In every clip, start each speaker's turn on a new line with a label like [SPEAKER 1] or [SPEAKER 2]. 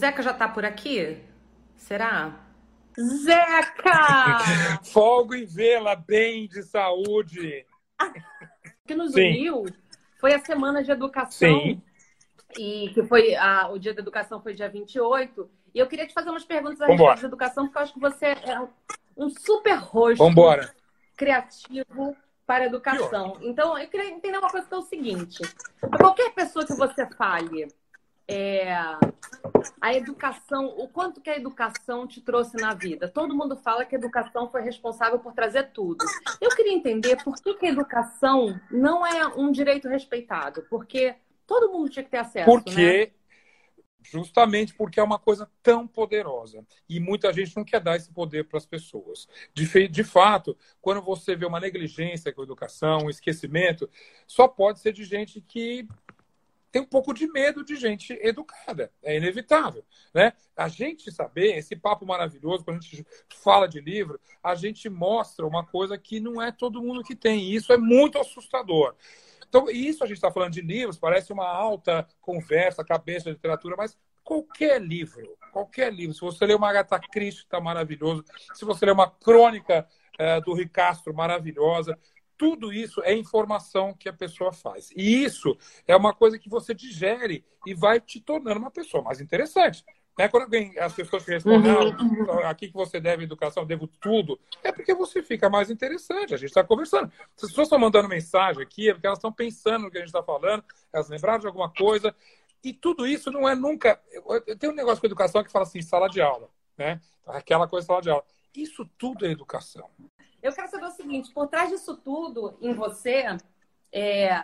[SPEAKER 1] Zeca já tá por aqui? Será?
[SPEAKER 2] Zeca!
[SPEAKER 3] Folgo em vê-la bem de saúde.
[SPEAKER 1] O que nos
[SPEAKER 3] Sim.
[SPEAKER 1] uniu foi a semana de educação.
[SPEAKER 3] Sim.
[SPEAKER 1] E que foi a- o dia da educação foi dia 28. E eu queria te fazer umas perguntas a respeito de educação, porque eu acho que você é um- super rosto
[SPEAKER 3] Vambora.
[SPEAKER 1] criativo para a educação. Então, eu queria entender uma coisa que é o seguinte: qualquer pessoa que você fale, é, a educação, o quanto que a educação te trouxe na vida? Todo mundo fala que a educação foi responsável por trazer tudo. Eu queria entender por que, que a educação não é um direito respeitado, porque todo mundo tinha que ter acesso, né?
[SPEAKER 3] Porque, justamente porque é uma coisa tão poderosa. E muita gente não quer dar esse poder para as pessoas. De, fe- de fato, quando você vê uma negligência com a educação, um esquecimento, só pode ser de gente que tem um pouco de medo de gente educada. É inevitável. Né? A gente saber, esse papo maravilhoso, quando a gente fala de livro, a gente mostra uma coisa que não é todo mundo que tem. E isso é muito assustador. Então, isso a gente está falando de livros, parece uma alta conversa, cabeça de literatura, mas qualquer livro, qualquer livro, se você ler uma Agatha Christie, está maravilhoso, se você ler uma crônica eh, do Ricastro, maravilhosa, tudo isso é informação que a pessoa faz. E isso é uma coisa que você digere e vai te tornando uma pessoa mais interessante. Né? Quando alguém, as pessoas que respondem,
[SPEAKER 1] Uhum.
[SPEAKER 3] "Ah, aqui que você deve educação, eu devo tudo, é porque você fica mais interessante. A gente está conversando. Se as pessoas estão mandando mensagem aqui, é porque elas estão pensando no que a gente está falando, elas lembraram de alguma coisa. E tudo isso não é nunca. Tenho um negócio com educação que fala assim, sala de aula, né? Aquela coisa sala de aula. Isso tudo é educação.
[SPEAKER 1] Eu quero saber o seguinte: por trás disso tudo, em você, é,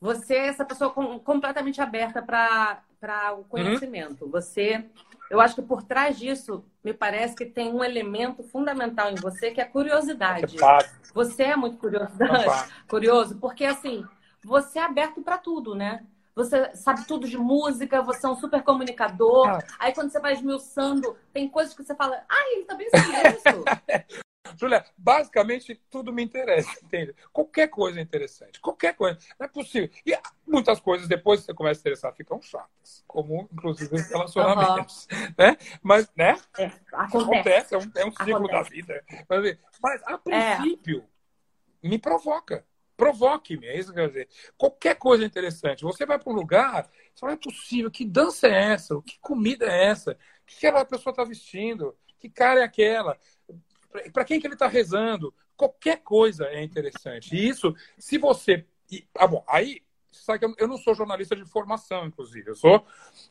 [SPEAKER 1] você é essa pessoa com- completamente aberta para o conhecimento. Você, eu acho que por trás disso, me parece que tem um elemento fundamental em você que é a curiosidade.
[SPEAKER 3] É
[SPEAKER 1] Você é muito curioso,
[SPEAKER 3] é
[SPEAKER 1] curioso porque assim, você é aberto para tudo, né? Você sabe tudo de música, você é um super comunicador.
[SPEAKER 3] Ah.
[SPEAKER 1] Aí quando você vai esmiuçando, tem coisas que você fala, ah, ele também sabe isso.
[SPEAKER 3] Júlia, basicamente tudo me interessa, entende? Qualquer coisa é interessante, qualquer coisa. Não é possível. E muitas coisas, depois que você começa a interessar, ficam chatas, como inclusive os relacionamentos. Né? Mas, né?
[SPEAKER 1] É, acontece.
[SPEAKER 3] Acontece, é um, é um ciclo
[SPEAKER 1] Acontece.
[SPEAKER 3] da vida. Mas, mas, a princípio, me provoca. Provoque-me, é isso que eu quero dizer. Qualquer coisa interessante. Você vai para um lugar, você fala, é possível, que dança é essa? Que comida é essa? O que aquela pessoa está vestindo? Que cara é aquela? Para quem que ele está rezando? Qualquer coisa é interessante. E isso, se você. E, ah, bom, aí, você sabe que eu, eu não sou jornalista de formação, inclusive. Eu sou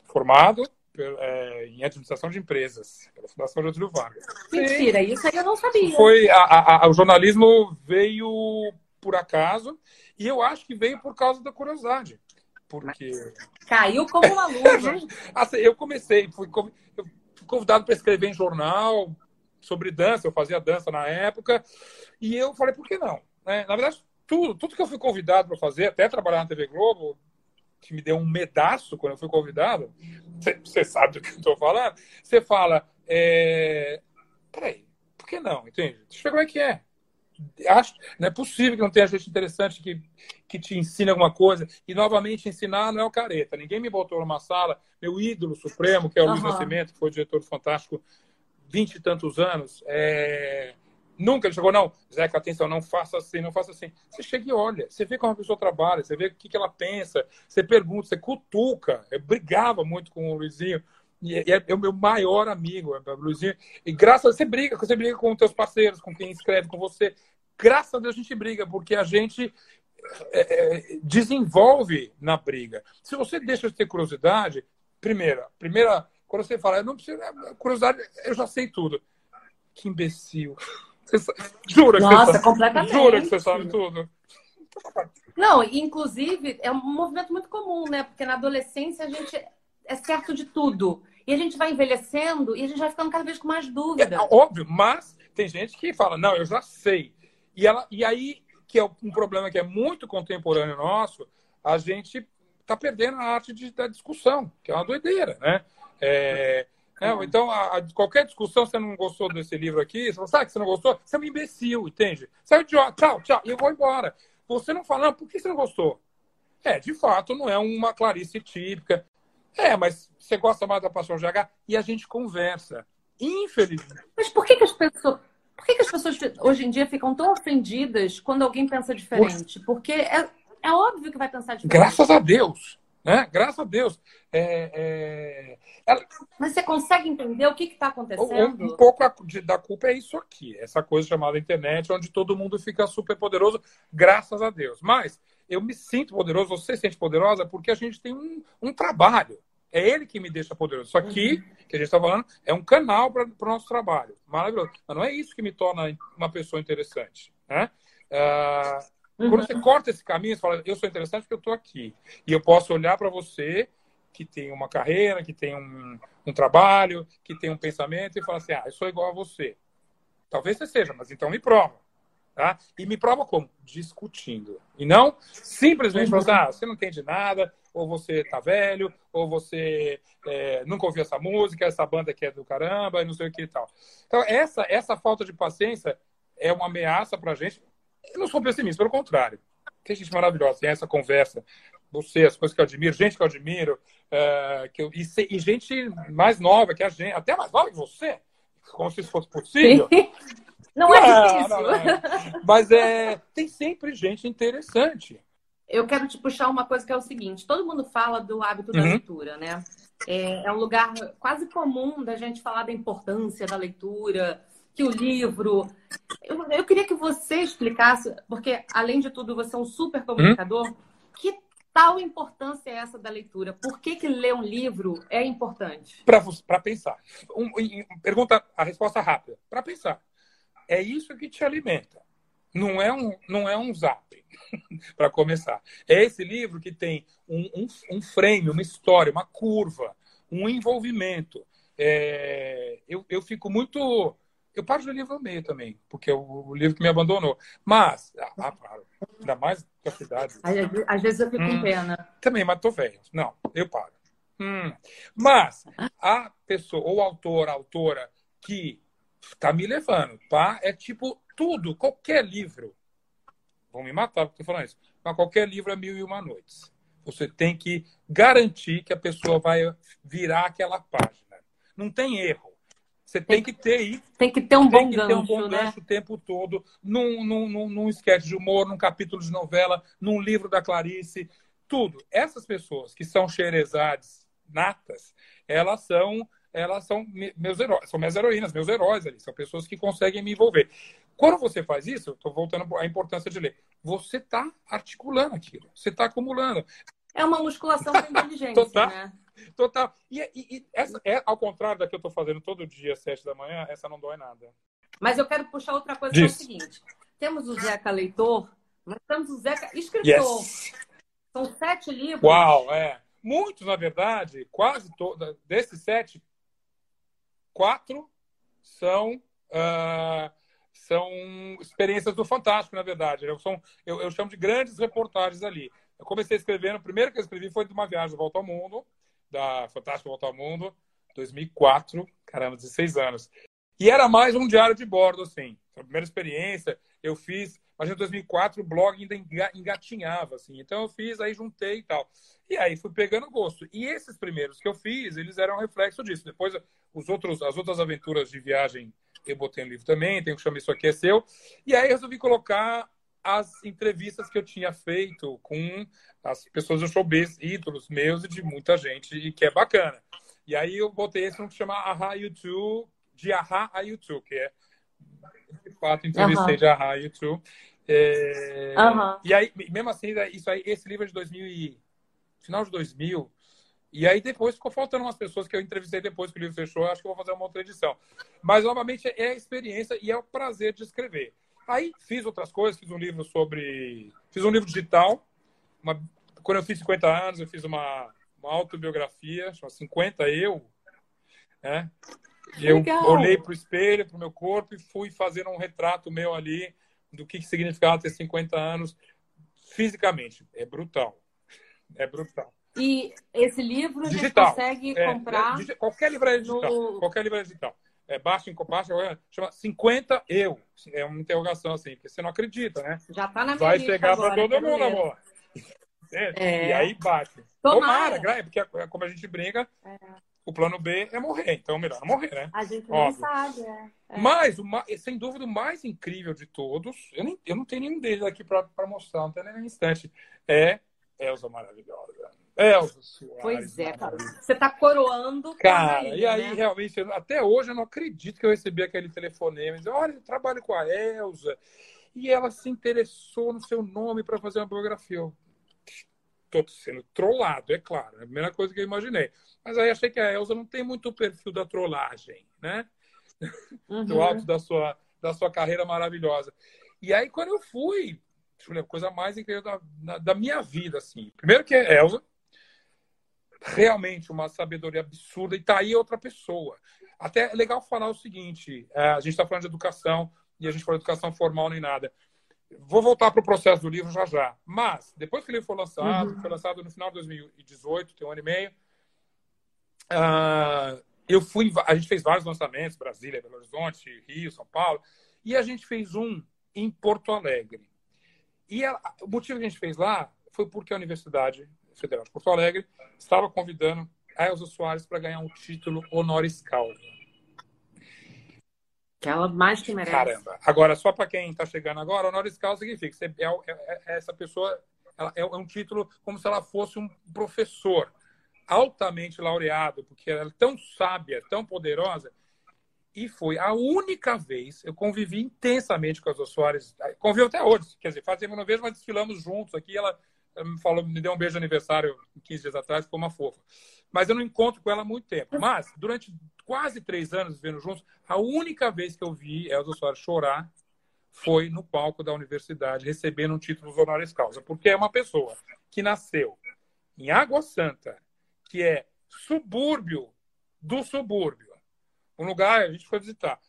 [SPEAKER 3] formado é, em administração de empresas pela Fundação Getúlio Vargas.
[SPEAKER 1] Mentira, isso aí eu não sabia.
[SPEAKER 3] Foi a- a- a- o jornalismo veio por acaso e eu acho que veio por causa da curiosidade. Porque
[SPEAKER 1] Caiu como uma luva.
[SPEAKER 3] assim, eu comecei, fui, fui convidado para escrever em jornal sobre dança, eu fazia dança na época, e eu falei, por que não? né? Na verdade, tudo, tudo que eu fui convidado para fazer, até trabalhar na TV Globo, que me deu um medaço quando eu fui convidado, você sabe do que eu estou falando, você fala, é... peraí, por que não? Entende? Deixa eu ver como é que é. Acho, não é possível que não tenha gente interessante que, que te ensine alguma coisa. E, novamente, ensinar não é o careta. Ninguém me botou numa sala, meu ídolo supremo, que é o Luiz
[SPEAKER 1] Aham.
[SPEAKER 3] Nascimento, que foi diretor do Fantástico vinte e tantos anos. é, Nunca ele chegou, não, Zeca, atenção, não faça assim, não faça assim. Você chega e olha, você vê como a pessoa trabalha, você vê o que, que ela pensa, você pergunta, você cutuca. Eu brigava muito com o Luizinho, e é, e é o meu maior amigo, é o Luizinho. E graças a você briga, você briga com os teus parceiros, com quem escreve com você. Graças a Deus a gente briga, porque a gente é, é, desenvolve na briga. Se você deixa de ter curiosidade, primeira, primeira, quando você fala, eu não preciso, é, curiosidade, eu já sei tudo. Que imbecil. Você jura que
[SPEAKER 1] Nossa,
[SPEAKER 3] você sabe,
[SPEAKER 1] completamente.
[SPEAKER 3] jura que você sabe tudo.
[SPEAKER 1] Não, inclusive, é um movimento muito comum, né? Porque na adolescência a gente é certo de tudo. E a gente vai envelhecendo e a gente vai ficando cada vez com mais dúvida.
[SPEAKER 3] É, óbvio, mas tem gente que fala, não, eu já sei. E, ela, e aí, que é um problema que é muito contemporâneo nosso, a gente está perdendo a arte de, da discussão, que é uma doideira, né? É, é, então, a, a, qualquer discussão, você não gostou desse livro aqui, você fala, sabe que você não gostou? Você é um imbecil, entende? Você é um idiota, tchau, tchau, e eu vou embora. Você não fala, não, por que você não gostou? É, de fato, não é uma Clarice típica. É, mas você gosta mais da Paixão GH e a gente conversa. Infelizmente.
[SPEAKER 1] Mas por que, que as pessoas. Por que, que as pessoas hoje em dia ficam tão ofendidas quando alguém pensa diferente? Porque é, é óbvio que vai pensar diferente.
[SPEAKER 3] Graças a Deus. Né? Graças a Deus. É, é...
[SPEAKER 1] Ela... Mas você consegue entender o que está acontecendo?
[SPEAKER 3] Um, um pouco da culpa é isso aqui, essa coisa chamada internet, onde todo mundo fica super poderoso, graças a Deus. Mas eu me sinto poderoso, você se sente poderosa, porque a gente tem um, um trabalho. É ele que me deixa poderoso. Isso aqui, uhum. que a gente está falando, é um canal para o nosso trabalho. Maravilhoso. Mas não é isso que me torna uma pessoa interessante. Né? Uh, Uhum. Quando você corta esse caminho, você fala, eu sou interessante porque eu estou aqui. E eu posso olhar para você, que tem uma carreira, que tem um, um, trabalho, que tem um pensamento, e falar assim, ah, eu sou igual a você. Talvez você seja, mas então me prova. Tá? E me prova como? Discutindo. E não simplesmente uhum. falando assim, ah, você não entende nada, ou você tá velho, ou você é, nunca ouviu essa música, essa banda que é do caramba, e não sei o que e tal. Então, essa, essa falta de paciência é uma ameaça para a gente, eu não sou pessimista, pelo contrário. Tem gente maravilhosa, tem essa conversa. Você, as coisas que eu admiro, gente que eu admiro, uh, que eu, e, e, gente mais nova que a gente, até mais nova que você, como se isso fosse possível.
[SPEAKER 1] Não é difícil. Não, não,
[SPEAKER 3] é. Mas é, tem sempre gente interessante.
[SPEAKER 1] Eu quero te puxar uma coisa que é o seguinte: todo mundo fala do hábito da uhum. leitura, né? É, é um lugar quase comum da gente falar da importância da leitura, que o livro. Eu, eu queria que você explicasse, porque além de tudo você é um super comunicador, hum? que tal importância é essa da leitura? Por que, que ler um livro é importante?
[SPEAKER 3] Para pensar. Um, um, pergunta, a resposta rápida. Para pensar. É isso que te alimenta. Não é um, não é um zap, para começar. É esse livro que tem um, um, um frame, uma história, uma curva, um envolvimento. É, eu, eu fico muito eu paro de livro ao meio também, porque é o, livro que me abandonou. Mas, ah, ah paro. Ainda mais com a cidade.
[SPEAKER 1] Às vezes eu fico hum, com pena.
[SPEAKER 3] Também, mas tô velho. Não, eu paro. Hum. Mas a pessoa, ou autor, autora, que está me levando, tá? É tipo tudo, qualquer livro. Vão me matar porque estou falando isso. Mas qualquer livro é mil e uma noites. Você tem que garantir que a pessoa vai virar aquela página. Não tem erro. Você tem que ter isso.
[SPEAKER 1] Tem que ter um bom gancho, ter um bom
[SPEAKER 3] né?
[SPEAKER 1] gancho
[SPEAKER 3] o tempo todo, num, num, num, num sketch de humor, num capítulo de novela, num livro da Clarice, tudo. Essas pessoas que são xerezades natas, elas são elas são meus heróis, são minhas heroínas, meus heróis ali, são pessoas que conseguem me envolver. Quando você faz isso, estou voltando à importância de ler, você está articulando aquilo, você está acumulando.
[SPEAKER 1] É uma musculação da inteligência, Total. né?
[SPEAKER 3] Total. E, e, e essa é ao contrário da que eu estou fazendo todo dia, às sete da manhã, essa não dói nada.
[SPEAKER 1] Mas eu quero puxar outra coisa que é o seguinte: temos o Zeca leitor, mas temos o Zeca escritor. Yes. São sete livros.
[SPEAKER 3] Uau, é. Muitos, na verdade, quase todos, desses sete, quatro são. Uh, são experiências do Fantástico, na verdade. Eu, são, eu, eu, chamo de grandes reportagens ali. Eu comecei escrevendo, o primeiro que eu escrevi foi de uma viagem de volta ao mundo, da Fantástico Volta ao Mundo, 2004, caramba, 16 anos. E era mais um diário de bordo, assim. A primeira experiência, eu fiz, mas em 2004 o blog ainda engatinhava, assim. Então eu fiz, aí juntei e tal. E aí fui pegando gosto. E esses primeiros que eu fiz, eles eram reflexo disso. Depois, os outros, as outras aventuras de viagem eu botei no livro também, tem que chamar Isso Aqui é Seu. E aí resolvi colocar as entrevistas que eu tinha feito com as pessoas do showbiz, ídolos meus e de muita gente, e que é bacana. E aí eu botei esse que chama Aha YouTube, de Aha a YouTube, que é de fato entrevistei uhum. de Aha YouTube. É... Uhum. E aí, mesmo assim, isso aí, esse livro é de 2000 e... final de 2000, e aí depois ficou faltando umas pessoas que eu entrevistei depois que o livro fechou. Acho que vou fazer uma outra edição. Mas, novamente, é a experiência e é o prazer de escrever. Aí fiz outras coisas, fiz um livro sobre. Fiz um livro digital. Uma... Quando eu fiz 50 anos, eu fiz uma, uma autobiografia, chama 50 Eu. Né? Eu Legal. olhei para o espelho, para o meu corpo e fui fazendo um retrato meu ali do que significava ter 50 anos fisicamente. É brutal. É brutal.
[SPEAKER 1] E esse livro digital. a gente consegue é, comprar.
[SPEAKER 3] É, qualquer livraria digital. No... Qualquer livraria digital. É, baixa em baixa, chama 50 eu. É uma interrogação assim, porque você não acredita, né?
[SPEAKER 1] Já tá na minha
[SPEAKER 3] Vai chegar para todo mundo, amor. É, é. E aí bate. Tomara, Tomara porque é como a gente brinca, é. o plano B é morrer. Então, melhor morrer, né?
[SPEAKER 1] A gente não sabe, é.
[SPEAKER 3] é. Mas, sem dúvida, o mais incrível de todos, eu, nem, eu não tenho nenhum deles aqui para mostrar, não tem nem um instante, é Elza Maravilhosa. Elza Soares.
[SPEAKER 1] Pois é, cara. Você está coroando.
[SPEAKER 3] Cara, e aí né? realmente, até hoje eu não acredito que eu recebi aquele telefonema. Dizer, Olha, eu trabalho com a Elza. E ela se interessou no seu nome para fazer uma biografia. Eu tô sendo trollado, é claro. É a primeira coisa que eu imaginei. Mas aí achei que a Elza não tem muito o perfil da trollagem, né? Uhum. Do alto da sua, da sua carreira maravilhosa. E aí, quando eu fui, a coisa mais incrível da, da minha vida, assim. Primeiro que é Elza, realmente uma sabedoria absurda, e tá aí outra pessoa. Até é legal falar o seguinte: é, a gente está falando de educação, e a gente falou de educação formal nem nada. Vou voltar para o processo do livro já já. Mas, depois que ele foi lançado, uhum. foi lançado no final de 2018, tem um ano e meio, uh, eu fui, a gente fez vários lançamentos, Brasília, Belo Horizonte, Rio, São Paulo, e a gente fez um em Porto Alegre. E o motivo que a gente fez lá foi porque a Universidade Federal de Porto Alegre estava convidando a Elza Soares para ganhar um título honoris causa.
[SPEAKER 1] Que ela mais que merece.
[SPEAKER 3] Caramba. Agora, só para quem está chegando agora, honoris causa significa que é, é, é, essa pessoa é, é um título como se ela fosse um professor altamente laureado, porque ela é tão sábia, tão poderosa, e foi a única vez eu convivi intensamente com a Zô Soares. Convivo até hoje, quer dizer, fazemos uma vez, mas desfilamos juntos aqui. Ela me falou, me deu um beijo de aniversário 15 dias atrás, ficou uma fofa. Mas eu não encontro com ela há muito tempo. Mas, durante quase três anos vivendo juntos, a única vez que eu vi Elza Soares chorar foi no palco da universidade, recebendo um título honoris causa. Porque é uma pessoa que nasceu em Água Santa, que é subúrbio do subúrbio. Um lugar, a gente foi visitar,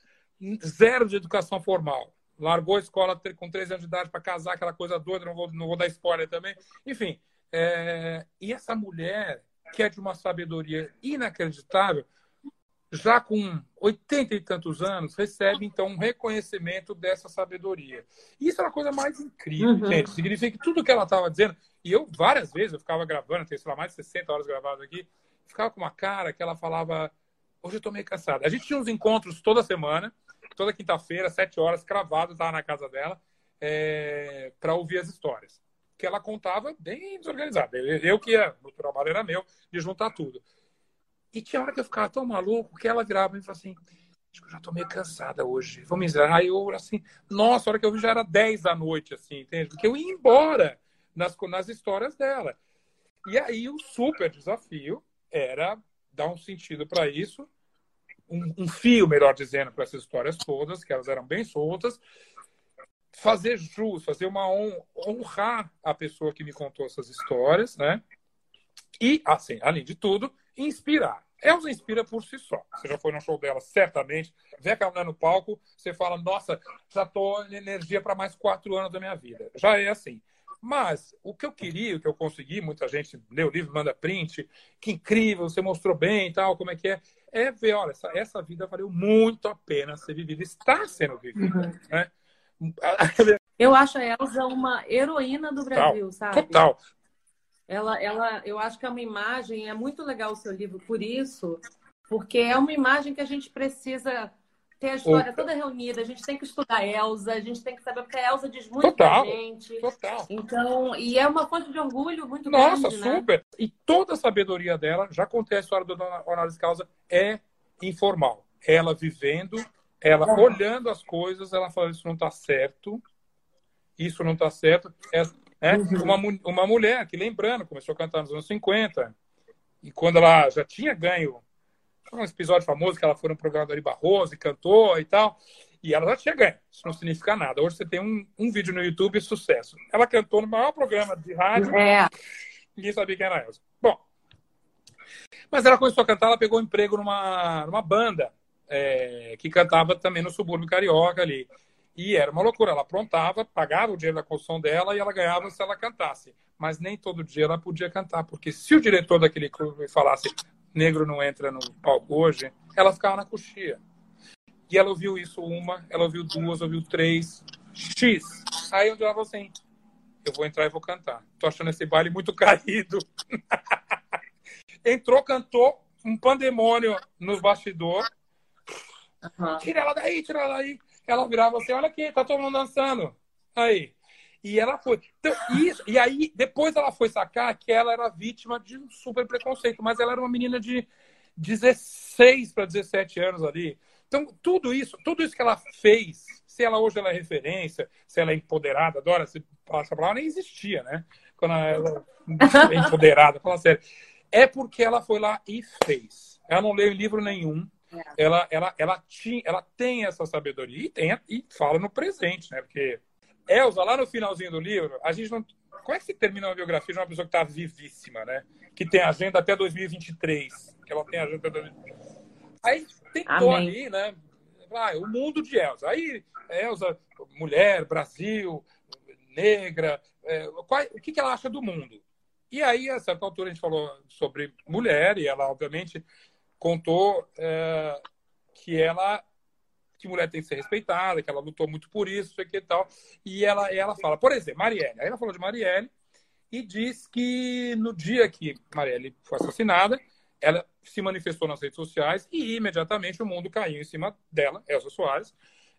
[SPEAKER 3] zero de educação formal. Largou a escola com 13 anos de idade para casar, aquela coisa doida, não vou, não vou dar spoiler também. Enfim, é... e essa mulher, que é de uma sabedoria inacreditável, já com oitenta e tantos anos, recebe, então, um reconhecimento dessa sabedoria. Isso é a coisa mais incrível, uhum. gente. Significa que tudo que ela estava dizendo, e eu, várias vezes, eu ficava gravando, tem, sei lá, mais de 60 horas gravadas aqui, ficava com uma cara que ela falava, hoje eu estou meio cansada. A gente tinha uns encontros toda semana, toda quinta-feira, sete horas, cravado, estava na casa dela, é, para ouvir as histórias. Que ela contava bem desorganizada. Eu, eu que ia, o trabalho era meu, de juntar tudo. E tinha hora que eu ficava tão maluco que ela virava e falava assim: Acho que eu já tô meio cansada hoje. Vamos encerrar. Aí eu, assim, nossa, a hora que eu vi já era 10 da noite, assim, entende? Porque eu ia embora nas, nas histórias dela. E aí o super desafio era dar um sentido para isso, um, um, fio, melhor dizendo, para essas histórias todas, que elas eram bem soltas, fazer jus, fazer uma honrar a pessoa que me contou essas histórias, né? E, assim, além de tudo, inspirar. Elza inspira por si só. Você já foi no show dela, certamente. Vê mulher no palco, você fala, nossa, já tô em energia para mais quatro anos da minha vida. Já é assim. Mas o que eu queria, o que eu consegui, muita gente lê o livro, manda print, que incrível, você mostrou bem e tal, como é que é, é ver, olha, essa, essa vida valeu muito a pena ser vivida, está sendo vivida. Uhum. Né?
[SPEAKER 1] Eu acho a Elza uma heroína do Brasil,
[SPEAKER 3] Total.
[SPEAKER 1] sabe?
[SPEAKER 3] Total.
[SPEAKER 1] Ela, ela, eu acho que é uma imagem, é muito legal o seu livro por isso, porque é uma imagem que a gente precisa ter a história toda reunida, a gente tem que estudar a Elsa, a gente tem que saber, porque a Elsa diz muito total, pra gente.
[SPEAKER 3] Total.
[SPEAKER 1] Então, e é uma fonte de orgulho muito
[SPEAKER 3] Nossa,
[SPEAKER 1] grande.
[SPEAKER 3] Nossa, super. Né? E toda a sabedoria dela, já contei a história Dona Honoris Causa, é informal. Ela vivendo, ela é. olhando as coisas, ela fala, isso não está certo, isso não está certo. É, é uhum. uma, uma mulher que, lembrando, começou a cantar nos anos 50, e quando ela já tinha ganho um episódio famoso que ela foi no programa do Ari Barroso e cantou e tal. E ela já tinha ganho. Isso não significa nada. Hoje você tem um, um vídeo no YouTube sucesso. Ela cantou no maior programa de rádio. É. Ninguém sabia quem era ela. Bom, Mas ela começou a cantar, ela pegou um emprego numa, numa banda é, que cantava também no subúrbio carioca ali. E era uma loucura. Ela aprontava, pagava o dinheiro da construção dela e ela ganhava se ela cantasse. Mas nem todo dia ela podia cantar, porque se o diretor daquele clube falasse negro não entra no palco hoje, ela ficava na coxia. E ela ouviu isso uma, ela ouviu duas, ouviu três, X. Aí dia ela falou assim, eu vou entrar e vou cantar. Tô achando esse baile muito caído. Entrou, cantou, um pandemônio no bastidor. Uhum. Tira ela daí, tira ela daí. Ela virava assim, olha aqui, tá todo mundo dançando. Aí. E ela foi. Então, isso, e aí, depois ela foi sacar que ela era vítima de um super preconceito, mas ela era uma menina de 16 para 17 anos ali. Então, tudo isso, tudo isso que ela fez, se ela hoje ela é referência, se ela é empoderada, adora se essa palavra nem existia, né? Quando ela é empoderada, fala sério. É porque ela foi lá e fez. Ela não leu livro nenhum. É. Ela, ela, ela, tinha, ela tem essa sabedoria e, tem, e fala no presente, né? Porque Elza, lá no finalzinho do livro, a gente não. Como é que se termina uma biografia de uma pessoa que está vivíssima, né? Que tem agenda até 2023. Que ela tem agenda até 2023. Aí tentou ali, né? Ah, o mundo de Elza. Aí, Elza, mulher, Brasil, negra, é, qual, o que, que ela acha do mundo? E aí, a certa altura, a gente falou sobre mulher, e ela, obviamente, contou é, que ela que mulher tem que ser respeitada, que ela lutou muito por isso, sei que e tal. E ela, ela fala, por exemplo, Marielle. Aí ela falou de Marielle e diz que no dia que Marielle foi assassinada, ela se manifestou nas redes sociais e imediatamente o mundo caiu em cima dela, Elsa Soares.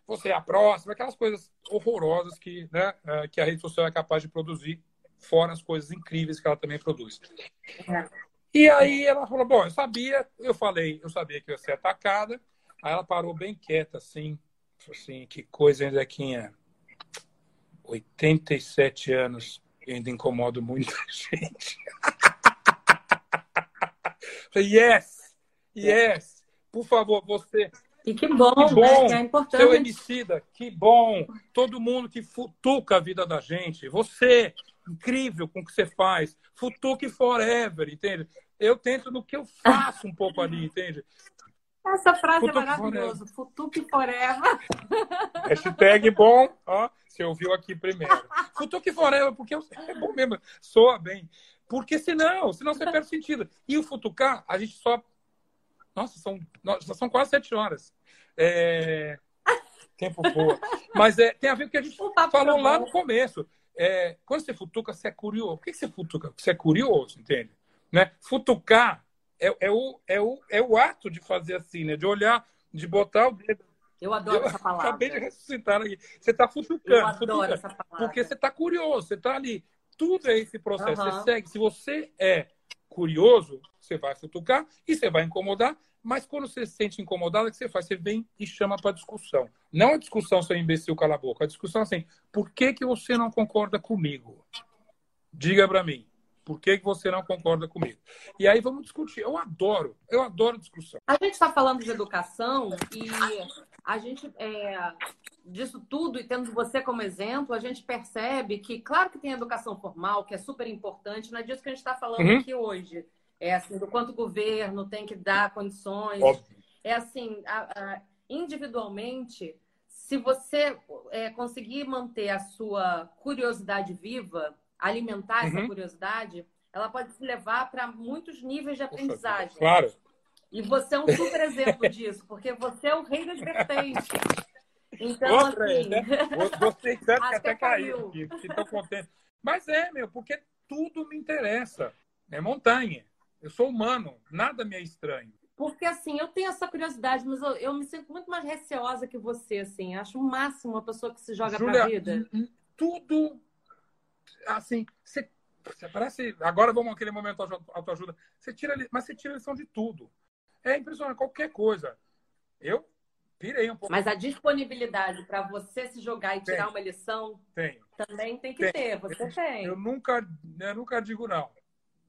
[SPEAKER 3] Você é a próxima, aquelas coisas horrorosas que, né, é, que a rede social é capaz de produzir, fora as coisas incríveis que ela também produz. É. E aí ela falou: Bom, eu sabia, eu falei, eu sabia que ia ser atacada. Aí ela parou bem quieta, assim, assim, que coisa, hein, Zequinha? 87 anos e ainda incomodo muita gente. Yes, yes, por favor, você.
[SPEAKER 1] E que bom, que bom né? é importante.
[SPEAKER 3] Seu emicida, que bom. Todo mundo que futuca a vida da gente. Você, incrível com o que você faz. Futuque forever, entende? Eu tento no que eu faço um pouco ali, entende?
[SPEAKER 1] Essa frase Futuque é maravilhosa. Futuque forever.
[SPEAKER 3] Hashtag bom, ó. Você ouviu aqui primeiro. Futuque forever, porque é bom mesmo. Soa bem. Porque senão, senão você perde sentido. E o futucar, a gente só. Nossa, são, nossa, são quase sete horas. É... Tempo boa. Mas é, tem a ver com o que a gente falou lá no começo. É, quando você futuca, você é curioso. Por que você futuca? Porque você é curioso, entende? Né? Futucar é, é, o, é, o, é o ato de fazer assim, né? De olhar, de botar o dedo.
[SPEAKER 1] Eu adoro eu essa palavra.
[SPEAKER 3] Acabei de ressuscitar aqui. Você está futucando. Eu adoro futucando, essa palavra. Porque você está curioso, você está ali. Tudo é esse processo. Uhum. Você segue. Se você é curioso, você vai futucar e você vai incomodar. Mas quando você se sente incomodado, o que você faz? Você vem e chama para discussão. Não a discussão, seu imbecil, cala a boca. A discussão é assim: por que, que você não concorda comigo? Diga para mim. Por que, que você não concorda comigo? E aí vamos discutir. Eu adoro, eu adoro discussão.
[SPEAKER 1] A gente está falando de educação e a gente, é, disso tudo, e tendo você como exemplo, a gente percebe que, claro que tem educação formal, que é super importante, não é disso que a gente está falando uhum. aqui hoje. É assim, do quanto o governo tem que dar condições. Óbvio. É assim, a, a, individualmente, se você é, conseguir manter a sua curiosidade viva, alimentar uhum. essa curiosidade, ela pode te levar para muitos níveis de aprendizagem.
[SPEAKER 3] Claro.
[SPEAKER 1] E você é um super exemplo disso, porque você é o rei das vertentes. Então, Outra, assim... Né?
[SPEAKER 3] Você que até caiu. Que, que contente. Mas é, meu, porque tudo me interessa. É montanha. Eu sou humano, nada me é estranho.
[SPEAKER 1] Porque, assim, eu tenho essa curiosidade, mas eu, eu me sinto muito mais receosa que você, assim. Acho o máximo uma pessoa que se joga Julia, pra vida.
[SPEAKER 3] Tudo assim, você, você parece. Agora vamos aquele momento autoajuda. Você tira, mas você tira lição de tudo. É impressionante, qualquer coisa. Eu pirei um pouco.
[SPEAKER 1] Mas a disponibilidade para você se jogar e tem. tirar uma lição
[SPEAKER 3] tem.
[SPEAKER 1] também tem que tem. ter. Você
[SPEAKER 3] eu,
[SPEAKER 1] tem.
[SPEAKER 3] Eu nunca, eu nunca digo não.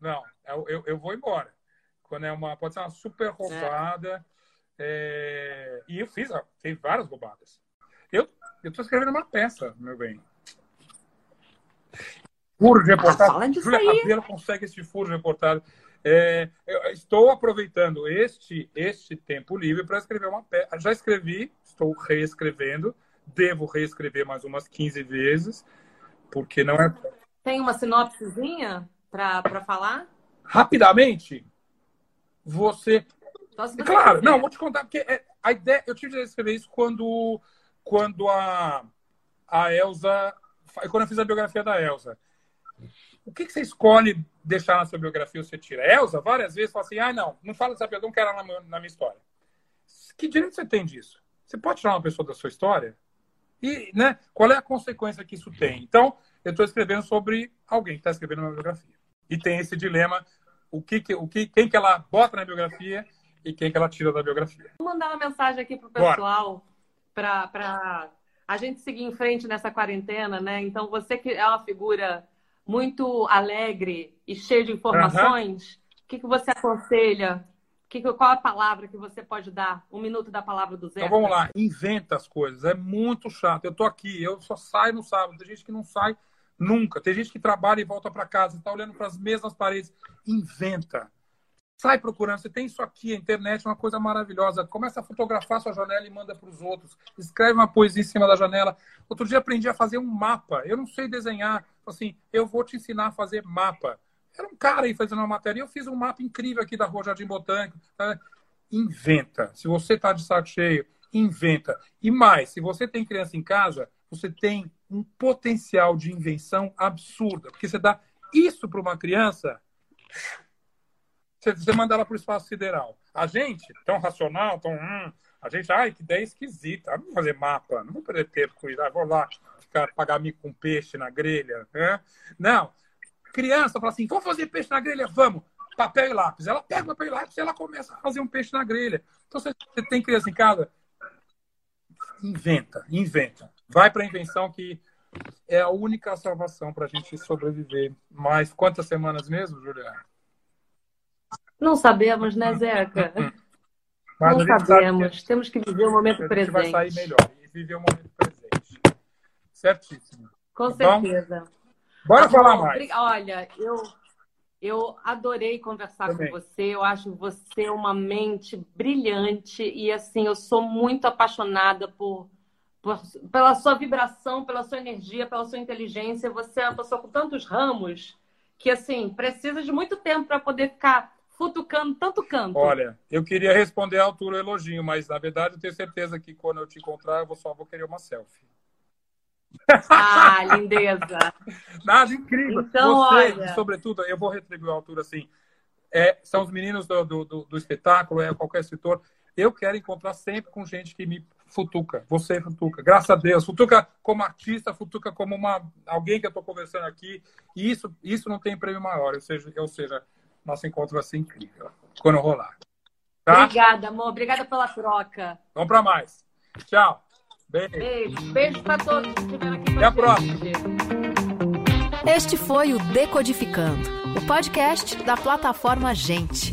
[SPEAKER 3] Não, eu, eu, eu, vou embora. Quando é uma. Pode ser uma super roubada. É. É, e eu fiz, fiz várias roubadas. Eu estou escrevendo uma peça, meu bem. Furo de reportagem. Ah,
[SPEAKER 1] Júlia
[SPEAKER 3] Rabelo consegue esse furo de reportagem. É, estou aproveitando este, este tempo livre para escrever uma peça. Já escrevi, estou reescrevendo, devo reescrever mais umas 15 vezes, porque não é.
[SPEAKER 1] Tem uma sinopsezinha para falar?
[SPEAKER 3] Rapidamente, você. você claro, quiser. não, vou te contar, porque é, a ideia. Eu tive de escrever isso quando, quando a, a Elsa. Quando eu fiz a biografia da Elsa. O que, que você escolhe deixar na sua biografia ou você tira? Elsa, várias vezes, fala assim: ah, não, não fala dessa pessoa, não quero ela na, na minha história. Que direito você tem disso? Você pode tirar uma pessoa da sua história? E né, qual é a consequência que isso tem? Então, eu estou escrevendo sobre alguém que está escrevendo uma biografia. E tem esse dilema: o que, o que, quem que ela bota na biografia e quem que ela tira da biografia.
[SPEAKER 1] Vou mandar uma mensagem aqui pro pessoal para a gente seguir em frente nessa quarentena, né? Então, você que é uma figura muito alegre e cheia de informações, o uhum. que, que você aconselha? Que, qual a palavra que você pode dar? Um minuto da palavra do Zé.
[SPEAKER 3] Então vamos lá, inventa as coisas. É muito chato. Eu tô aqui, eu só saio no sábado. Tem gente que não sai nunca. Tem gente que trabalha e volta para casa, está olhando para as mesmas paredes. Inventa. Sai procurando. Você tem isso aqui, a internet é uma coisa maravilhosa. Começa a fotografar sua janela e manda para os outros. Escreve uma poesia em cima da janela. Outro dia aprendi a fazer um mapa. Eu não sei desenhar. Assim, eu vou te ensinar a fazer mapa. Era um cara aí fazendo uma matéria. Eu fiz um mapa incrível aqui da Rua Jardim Botânico. Tá? Inventa. Se você está de saco cheio, inventa. E mais, se você tem criança em casa, você tem um potencial de invenção absurda. Porque você dá isso para uma criança, você manda ela para o espaço sideral. A gente, tão racional, tão. Hum, a gente, ai, que ideia esquisita. Não vou fazer mapa, não vou perder tempo com isso. Ah, vou lá ficar, pagar mico com peixe na grelha. Né? Não. Criança fala assim: vamos fazer peixe na grelha? Vamos. Papel e lápis. Ela pega o papel e lápis e ela começa a fazer um peixe na grelha. Então, você tem criança em casa, inventa, inventa. Vai para a invenção que é a única salvação para a gente sobreviver. Mas quantas semanas mesmo, Juliana?
[SPEAKER 1] Não sabemos, né, Zeca? Mas não sabemos. Que Temos que viver o momento presente.
[SPEAKER 3] vai sair melhor e viver o momento presente. Certíssimo.
[SPEAKER 1] Com tá certeza.
[SPEAKER 3] Bora tá falar mais.
[SPEAKER 1] Olha, eu, eu adorei conversar Também. com você. Eu acho você uma mente brilhante e assim, eu sou muito apaixonada por, por, pela sua vibração, pela sua energia, pela sua inteligência. Você é uma pessoa com tantos ramos que assim precisa de muito tempo para poder ficar futucando tanto canto.
[SPEAKER 3] Olha, eu queria responder à altura o elogio, mas na verdade eu tenho certeza que quando eu te encontrar eu só vou querer uma selfie.
[SPEAKER 1] Ah, lindeza.
[SPEAKER 3] Nada incrível. Então, Você, olha... sobretudo, eu vou retribuir a altura assim. É, são os meninos do, do, do, do espetáculo, é qualquer escritor. Eu quero encontrar sempre com gente que me futuca. Você futuca. Graças a Deus. Futuca como artista, futuca como uma, alguém que eu estou conversando aqui. E isso, isso não tem prêmio maior. Ou seja, ou seja nosso encontro vai ser incrível quando rolar.
[SPEAKER 1] Tá? Obrigada, amor. Obrigada pela troca.
[SPEAKER 3] Vamos para mais. Tchau.
[SPEAKER 1] Beijo. Beijo. Beijo para todos que estiveram aqui.
[SPEAKER 3] Até a próxima.
[SPEAKER 4] Este foi o Decodificando, o podcast da plataforma Gente